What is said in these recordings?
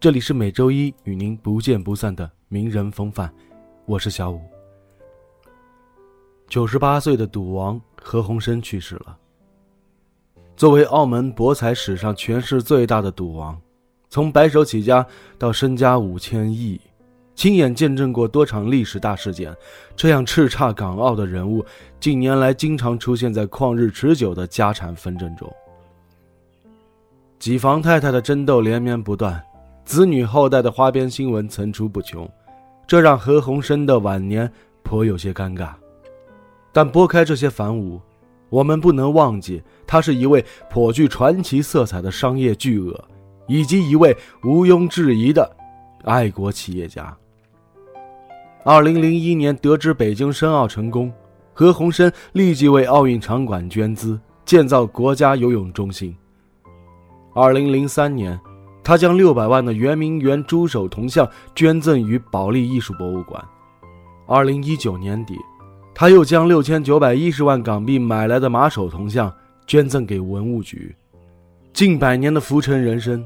这里是每周一与您不见不散的名人风范，我是小五。九十八岁的赌王何鸿燊去世了。作为澳门博彩史上权势最大的赌王，从白手起家到身家五千亿。亲眼见证过多场历史大事件，这样叱咤港澳的人物，近年来经常出现在旷日持久的家产纷争中。几房太太的争斗连绵不断，子女后代的花边新闻层出不穷，这让何鸿燊的晚年颇有些尴尬。但拨开这些繁芜，我们不能忘记，他是一位颇具传奇色彩的商业巨鳄，以及一位毋庸置疑的爱国企业家。二零零一年得知北京申奥成功，何鸿燊立即为奥运场馆捐资，建造国家游泳中心。二零零三年，他将六百万的圆明园猪首铜像捐赠于保利艺术博物馆。二零一九年底，他又将六千九百一十万港币买来的马首铜像捐赠给文物局。近百年的浮沉人生，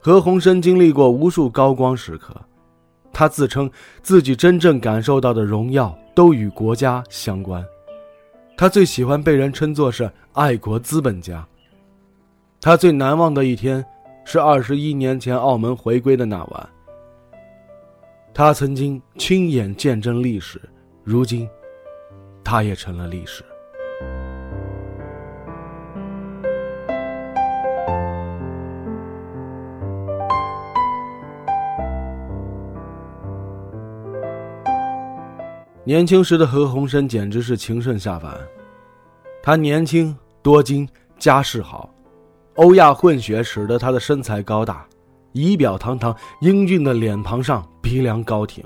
何鸿燊经历过无数高光时刻。他自称自己真正感受到的荣耀都与国家相关。他最喜欢被人称作是爱国资本家。他最难忘的一天是二十一年前澳门回归的那晚。他曾经亲眼见证历史，如今，他也成了历史。年轻时的何鸿燊简直是情圣下凡。他年轻多金，家世好，欧亚混血使得他的身材高大，仪表堂堂，英俊的脸庞上鼻梁高挺，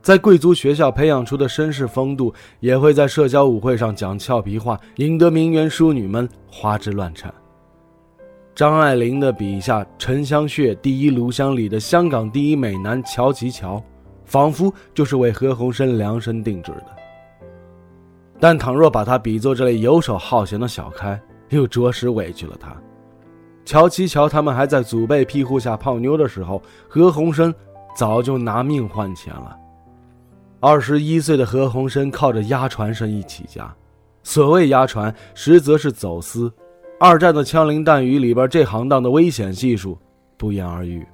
在贵族学校培养出的绅士风度，也会在社交舞会上讲俏皮话，引得名媛淑女们花枝乱颤。张爱玲的笔下，沉香穴第一炉香里的香港第一美男乔其乔。仿佛就是为何鸿燊量身定制的。但倘若把他比作这类游手好闲的小开，又着实委屈了他。乔七乔他们还在祖辈庇护下泡妞的时候，何鸿燊早就拿命换钱了。二十一岁的何鸿燊靠着押船生意起家，所谓押船，实则是走私。二战的枪林弹雨里边，这行当的危险系数不言而喻。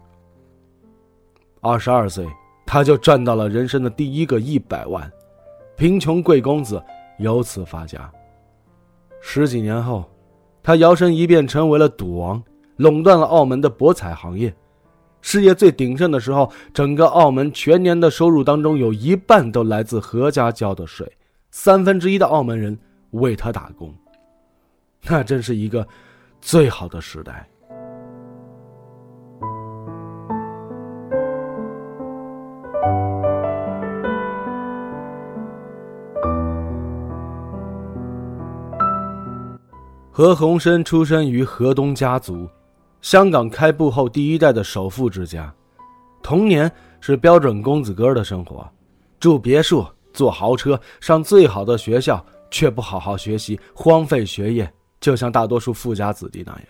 二十二岁。他就赚到了人生的第一个一百万，贫穷贵公子由此发家。十几年后，他摇身一变成为了赌王，垄断了澳门的博彩行业。事业最鼎盛的时候，整个澳门全年的收入当中有一半都来自何家交的税，三分之一的澳门人为他打工。那真是一个最好的时代。何鸿燊出生于河东家族，香港开埠后第一代的首富之家。童年是标准公子哥的生活，住别墅，坐豪车，上最好的学校，却不好好学习，荒废学业，就像大多数富家子弟那样。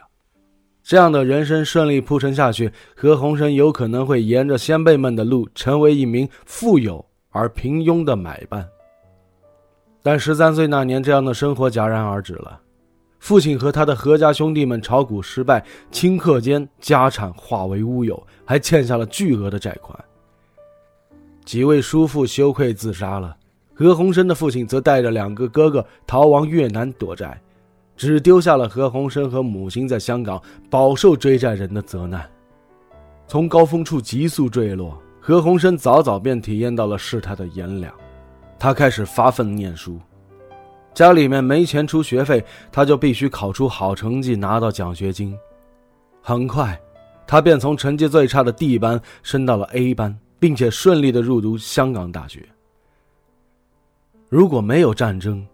这样的人生顺利铺陈下去，何鸿燊有可能会沿着先辈们的路，成为一名富有而平庸的买办。但十三岁那年，这样的生活戛然而止了。父亲和他的何家兄弟们炒股失败，顷刻间家产化为乌有，还欠下了巨额的债款。几位叔父羞愧自杀了，何鸿燊的父亲则带着两个哥哥逃亡越南躲债，只丢下了何鸿燊和母亲在香港饱受追债人的责难。从高峰处急速坠落，何鸿燊早早便体验到了事态的炎凉，他开始发奋念书。家里面没钱出学费，他就必须考出好成绩，拿到奖学金。很快，他便从成绩最差的 D 班升到了 A 班，并且顺利的入读香港大学。如果没有战争，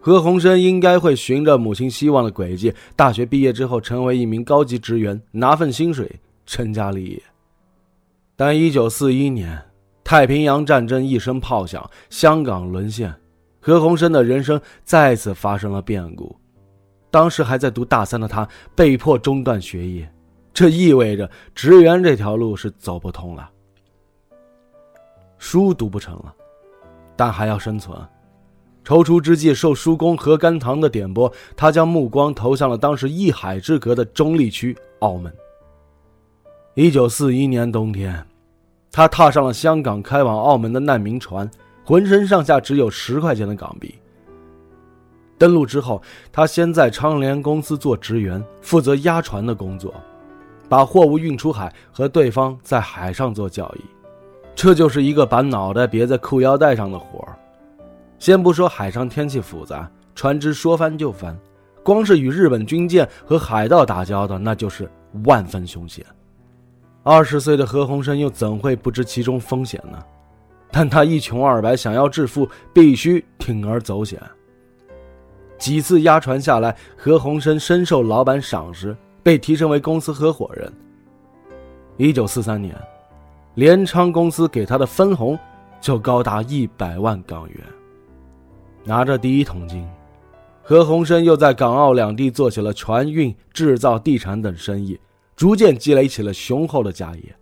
何鸿燊应该会循着母亲希望的轨迹，大学毕业之后成为一名高级职员，拿份薪水，成家立业。但1941年，太平洋战争一声炮响，香港沦陷，何鸿燊的人生再次发生了变故。当时还在读大三的他，被迫中断学业，这意味着职员这条路是走不通了。书读不成了，但还要生存。踌躇之际，受叔公何甘棠的点拨，他将目光投向了当时一海之隔的中立区澳门。一九四一年冬天，他踏上了香港开往澳门的难民船，浑身上下只有十块钱的港币。登陆之后，他先在昌联公司做职员，负责押船的工作，把货物运出海，和对方在海上做交易。这就是一个把脑袋别在裤腰带上的活儿。先不说海上天气复杂，船只说翻就翻，光是与日本军舰和海盗打交道，那就是万分凶险。二十岁的何鸿燊又怎会不知其中风险呢？但他一穷二白，想要致富，必须铤而走险。几次押船下来，何鸿燊深受老板赏识，被提升为公司合伙人。一九四三年，联昌公司给他的分红就高达一百万港元。拿着第一桶金，何鸿燊又在港澳两地做起了船运、制造、地产等生意，逐渐积累起了雄厚的家业。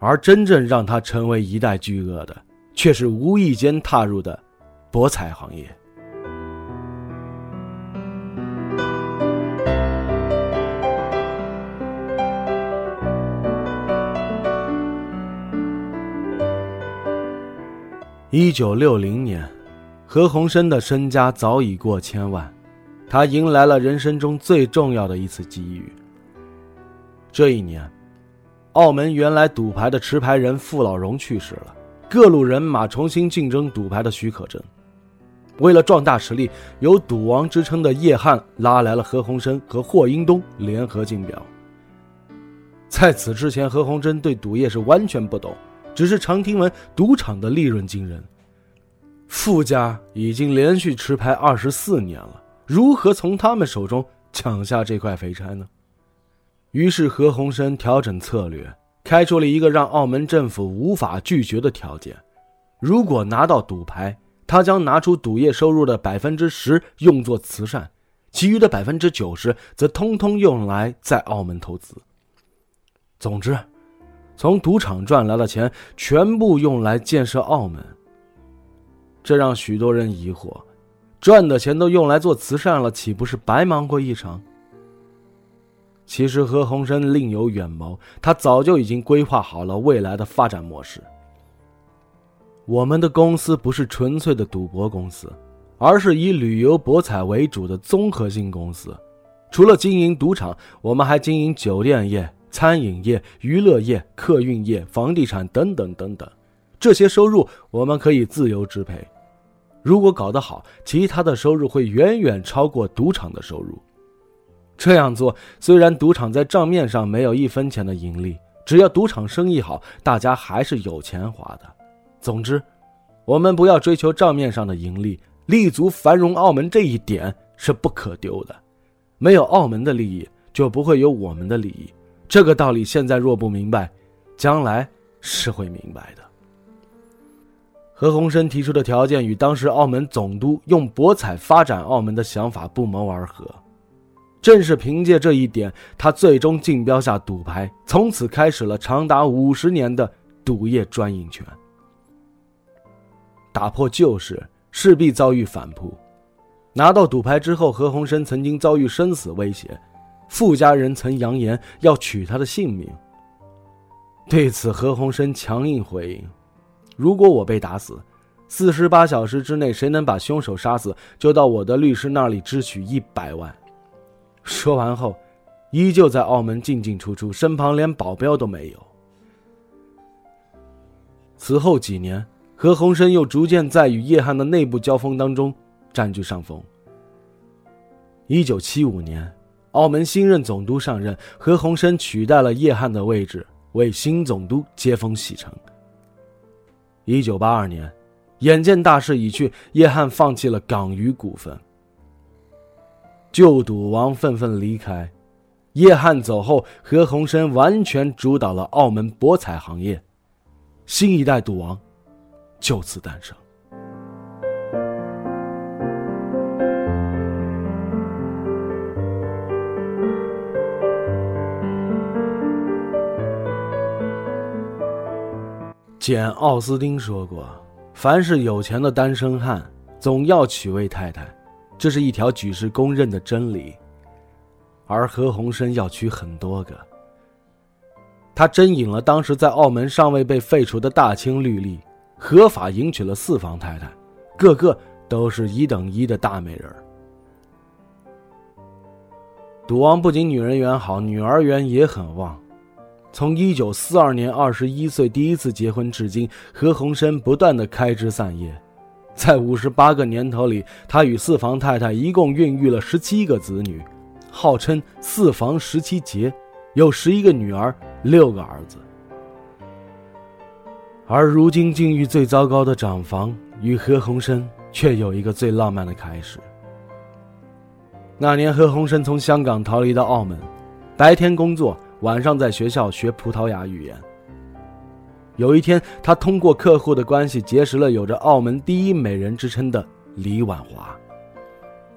而真正让他成为一代巨鳄的，却是无意间踏入的博彩行业。一九六零年。何鸿燊的身家早已过千万，他迎来了人生中最重要的一次机遇。这一年，澳门原来赌牌的持牌人傅老荣去世了，各路人马重新竞争赌牌的许可证。为了壮大实力，有“赌王”之称的叶汉拉来了何鸿燊和霍英东联合竞标。在此之前，何鸿燊对赌业是完全不懂，只是常听闻赌场的利润惊人。傅家已经连续持牌二十四年了，如何从他们手中抢下这块肥差呢？于是何鸿燊调整策略，开出了一个让澳门政府无法拒绝的条件：如果拿到赌牌，他将拿出赌业收入的百分之十用作慈善，其余的百分之九十则通通用来在澳门投资。总之，从赌场赚来的钱全部用来建设澳门。这让许多人疑惑：赚的钱都用来做慈善了，岂不是白忙活一场？其实何鸿燊另有远谋，他早就已经规划好了未来的发展模式。我们的公司不是纯粹的赌博公司，而是以旅游博彩为主的综合性公司。除了经营赌场，我们还经营酒店业、餐饮业、娱乐业、客运业、房地产等等等等。这些收入我们可以自由支配，如果搞得好，其他的收入会远远超过赌场的收入。这样做虽然赌场在账面上没有一分钱的盈利，只要赌场生意好，大家还是有钱花的。总之，我们不要追求账面上的盈利，立足繁荣澳门这一点是不可丢的。没有澳门的利益，就不会有我们的利益。这个道理现在若不明白，将来是会明白的。何鸿燊提出的条件与当时澳门总督用博彩发展澳门的想法不谋而合，正是凭借这一点，他最终竞标下赌牌，从此开始了长达五十年的赌业专营权。打破旧事，势必遭遇反扑。拿到赌牌之后，何鸿燊曾经遭遇生死威胁，傅家人曾扬言要取他的性命。对此，何鸿燊强硬回应。如果我被打死，四十八小时之内谁能把凶手杀死，就到我的律师那里支取一百万。说完后，依旧在澳门进进出出，身旁连保镖都没有。此后几年，何鸿燊又逐渐在与叶汉的内部交锋当中占据上风。一九七五年，澳门新任总督上任，何鸿燊取代了叶汉的位置，为新总督接风洗尘。一九八二年，眼见大势已去，叶汉放弃了港娱股份。旧赌王纷纷离开，叶汉走后，何鸿燊完全主导了澳门博彩行业，新一代赌王就此诞生。简·奥斯汀说过：“凡是有钱的单身汉，总要娶位太太，这是一条举世公认的真理。”而何鸿燊要娶很多个。他真引了当时在澳门尚未被废除的大清律例，合法迎娶了四房太太，个个都是一等一的大美人。赌王不仅女人缘好，女儿缘也很旺。从一九四二年二十一岁第一次结婚至今，何鸿燊不断的开枝散叶，在五十八个年头里，他与四房太太一共孕育了十七个子女，号称“四房十七杰”，有十一个女儿，六个儿子。而如今境遇最糟糕的长房与何鸿燊却有一个最浪漫的开始。那年，何鸿燊从香港逃离到澳门，白天工作。晚上在学校学葡萄牙语言。有一天，他通过客户的关系结识了有着澳门第一美人之称的李婉华。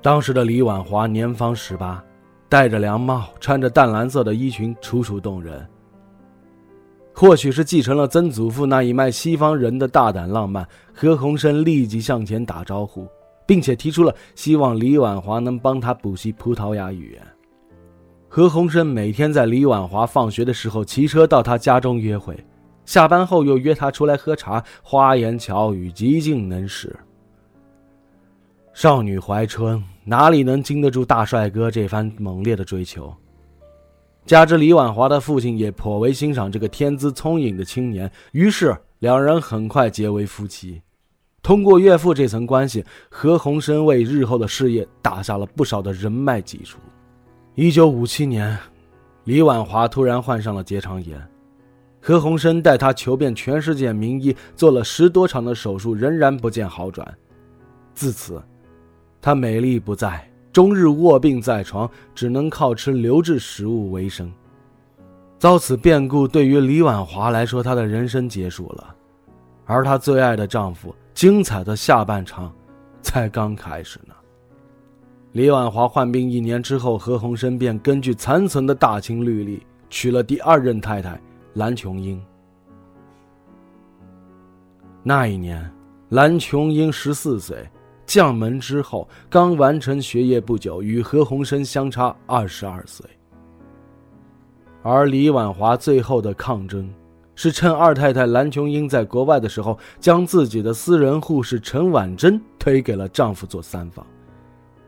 当时的李婉华年方十八，戴着凉帽，穿着淡蓝色的衣裙，楚楚动人。或许是继承了曾祖父那一脉西方人的大胆浪漫，何鸿燊立即向前打招呼，并且提出了希望李婉华能帮他补习葡萄牙语言。何鸿燊每天在李婉华放学的时候骑车到他家中约会，下班后又约她出来喝茶，花言巧语，极尽能事。少女怀春，哪里能经得住大帅哥这番猛烈的追求？加之李婉华的父亲也颇为欣赏这个天资聪颖的青年，于是两人很快结为夫妻。通过岳父这层关系，何鸿燊为日后的事业打下了不少的人脉基础。一九五七年，李婉华突然患上了结肠炎，何鸿燊带她求遍全世界名医，做了十多场的手术，仍然不见好转。自此，她美丽不再，终日卧病在床，只能靠吃流质食物为生。遭此变故，对于李婉华来说，她的人生结束了，而她最爱的丈夫，精彩的下半场，才刚开始呢。李婉华患病一年之后，何鸿燊便根据残存的大清律例娶了第二任太太蓝琼英。那一年，蓝琼英十四岁，将门之后刚完成学业不久，与何鸿燊相差二十二岁。而李婉华最后的抗争，是趁二太太蓝琼英在国外的时候，将自己的私人护士陈婉珍推给了丈夫做三房。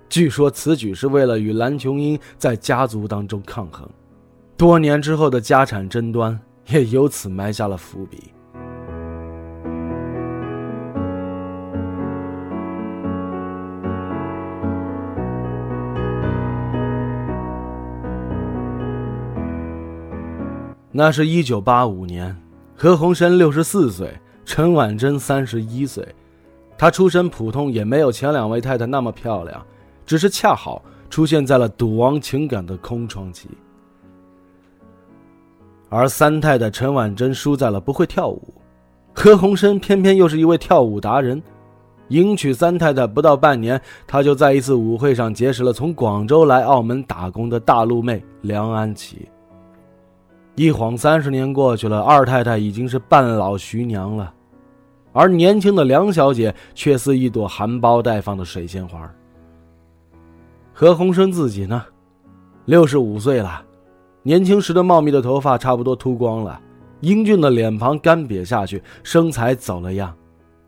据说此举是为了与蓝琼英在家族当中抗衡，多年之后的家产争端也由此埋下了伏笔。那是一九八五年，何鸿燊六十四岁，陈婉珍三十一岁，她出身普通，也没有前两位太太那么漂亮。只是恰好出现在了赌王情感的空窗期，而三太太陈婉珍输在了不会跳舞，何鸿燊偏偏又是一位跳舞达人，迎娶三太太不到半年，他就在一次舞会上结识了从广州来澳门打工的大陆妹梁安琪。一晃三十年过去了，二太太已经是半老徐娘了，而年轻的梁小姐却似一朵含苞待放的水仙花。何鸿燊自己呢，六十五岁了，年轻时的茂密的头发差不多秃光了，英俊的脸庞干瘪下去，身材走了样，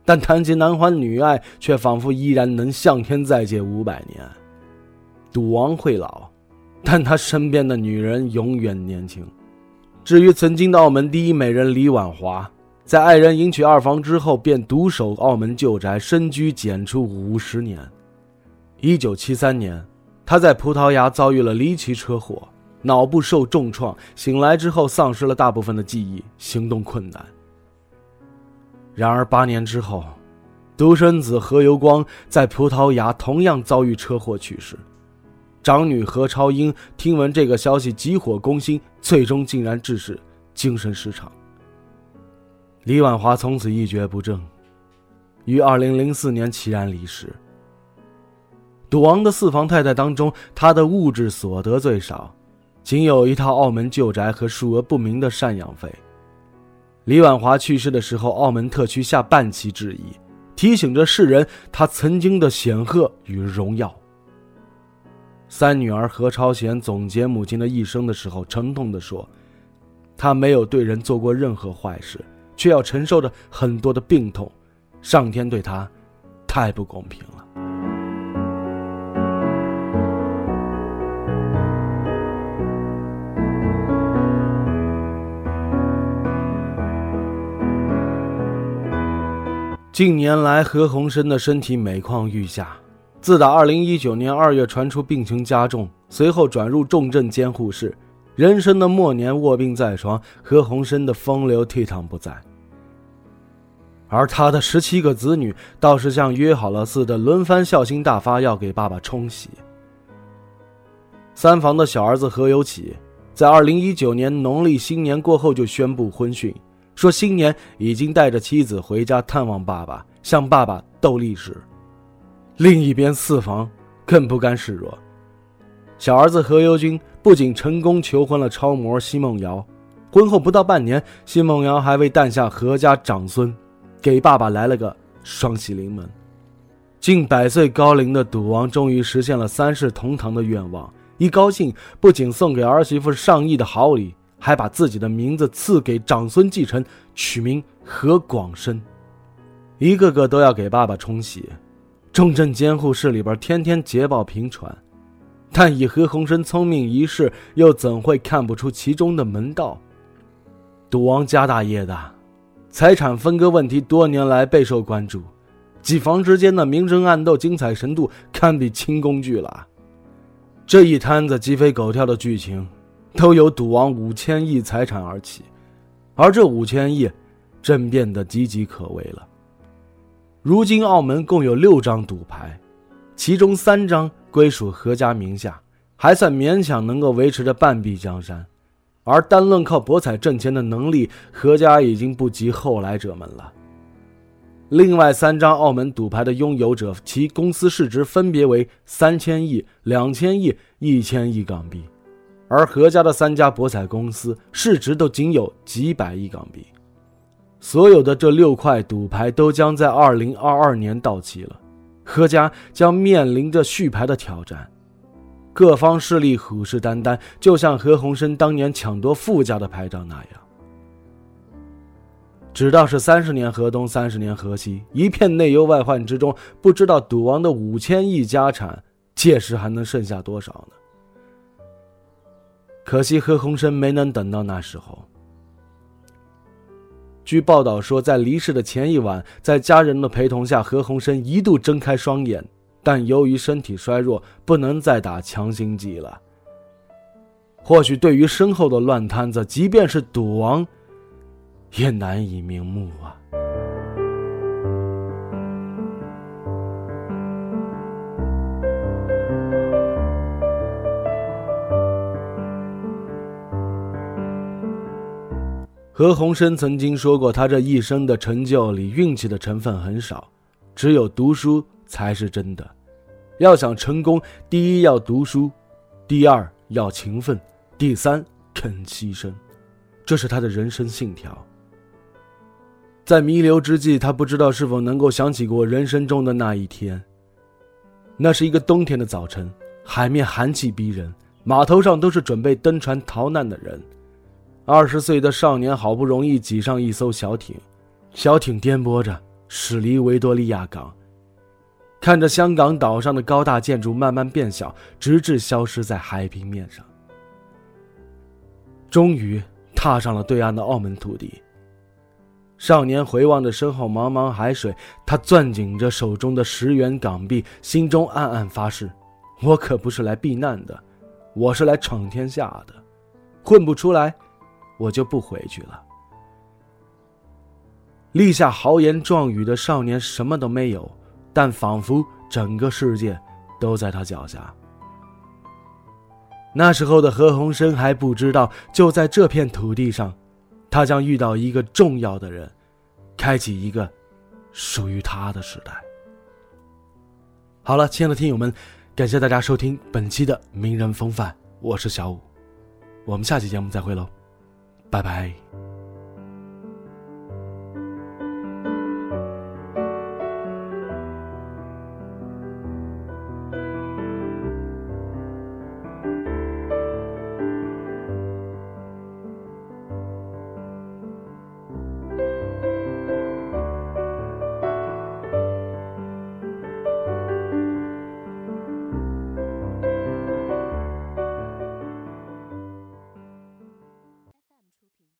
但谈及男欢女爱，却仿佛依然能向天再借五百年。赌王会老，但他身边的女人永远年轻。至于曾经的澳门第一美人李婉华，在爱人迎娶二房之后，便独守澳门旧宅，深居简出五十年。一九七三年。他在葡萄牙遭遇了离奇车祸，脑部受重创，醒来之后丧失了大部分的记忆，行动困难。然而八年之后，独生子何猷光在葡萄牙同样遭遇车祸去世。长女何超英听闻这个消息，急火攻心，最终竟然致使精神失常。李婉华从此一蹶不振，于二零零四年凄然离世。赌王的四房太太当中，她的物质所得最少，仅有一套澳门旧宅和数额不明的赡养费。李婉华去世的时候，澳门特区下半旗致意，提醒着世人她曾经的显赫与荣耀。三女儿何超贤总结母亲的一生的时候，沉痛地说：“她没有对人做过任何坏事，却要承受着很多的病痛，上天对她太不公平了。”近年来，何鸿燊的身体每况愈下。自打2019年2月传出病情加重，随后转入重症监护室，人生的末年卧病在床，何鸿燊的风流倜傥不在。而他的十七个子女倒是像约好了似的，轮番孝心大发，要给爸爸冲喜。三房的小儿子何有启，在2019年农历新年过后就宣布婚讯。说新年已经带着妻子回家探望爸爸，向爸爸斗力士。另一边四房更不甘示弱，小儿子何猷君不仅成功求婚了超模奚梦瑶，婚后不到半年，奚梦瑶还为诞下何家长孙，给爸爸来了个双喜临门。近百岁高龄的赌王终于实现了三世同堂的愿望，一高兴不仅送给儿媳妇上亿的好礼。还把自己的名字赐给长孙继承，取名何广生，一个个都要给爸爸冲喜。重症监护室里边天天捷报频传，但以何鸿燊聪明一世，又怎会看不出其中的门道？赌王家大业大，财产分割问题多年来备受关注，几房之间的明争暗斗精彩程度堪比清宫剧了。这一摊子鸡飞狗跳的剧情。都由赌王五千亿财产而起，而这五千亿正变得岌岌可危了。如今澳门共有六张赌牌，其中三张归属何家名下，还算勉强能够维持着半壁江山。而单论靠博彩挣钱的能力，何家已经不及后来者们了。另外三张澳门赌牌的拥有者，其公司市值分别为三千亿、两千亿、一千亿港币。而何家的三家博彩公司市值都仅有几百亿港币，所有的这六块赌牌都将在二零二二年到期了，何家将面临着续牌的挑战，各方势力虎视眈眈，就像何鸿燊当年抢夺傅家的牌照那样。只道是三十年河东，三十年河西，一片内忧外患之中，不知道赌王的五千亿家产届时还能剩下多少呢？可惜何鸿燊没能等到那时候。据报道说，在离世的前一晚，在家人的陪同下，何鸿燊一度睁开双眼，但由于身体衰弱，不能再打强心剂了。或许对于身后的乱摊子，即便是赌王，也难以瞑目啊。何鸿燊曾经说过，他这一生的成就里，运气的成分很少，只有读书才是真的。要想成功，第一要读书，第二要勤奋，第三肯牺牲，这是他的人生信条。在弥留之际，他不知道是否能够想起过人生中的那一天。那是一个冬天的早晨，海面寒气逼人，码头上都是准备登船逃难的人。二十岁的少年好不容易挤上一艘小艇，小艇颠簸着驶离维多利亚港，看着香港岛上的高大建筑慢慢变小，直至消失在海平面上。终于踏上了对岸的澳门土地。少年回望着身后茫茫海水，他攥紧着手中的十元港币，心中暗暗发誓：我可不是来避难的，我是来闯天下的。混不出来，我就不回去了。”立下豪言壮语的少年什么都没有，但仿佛整个世界都在他脚下。那时候的何鸿燊还不知道，就在这片土地上，他将遇到一个重要的人，开启一个属于他的时代。好了，亲爱的听友们，感谢大家收听本期的《名人风范》，我是小五，我们下期节目再会喽，拜拜。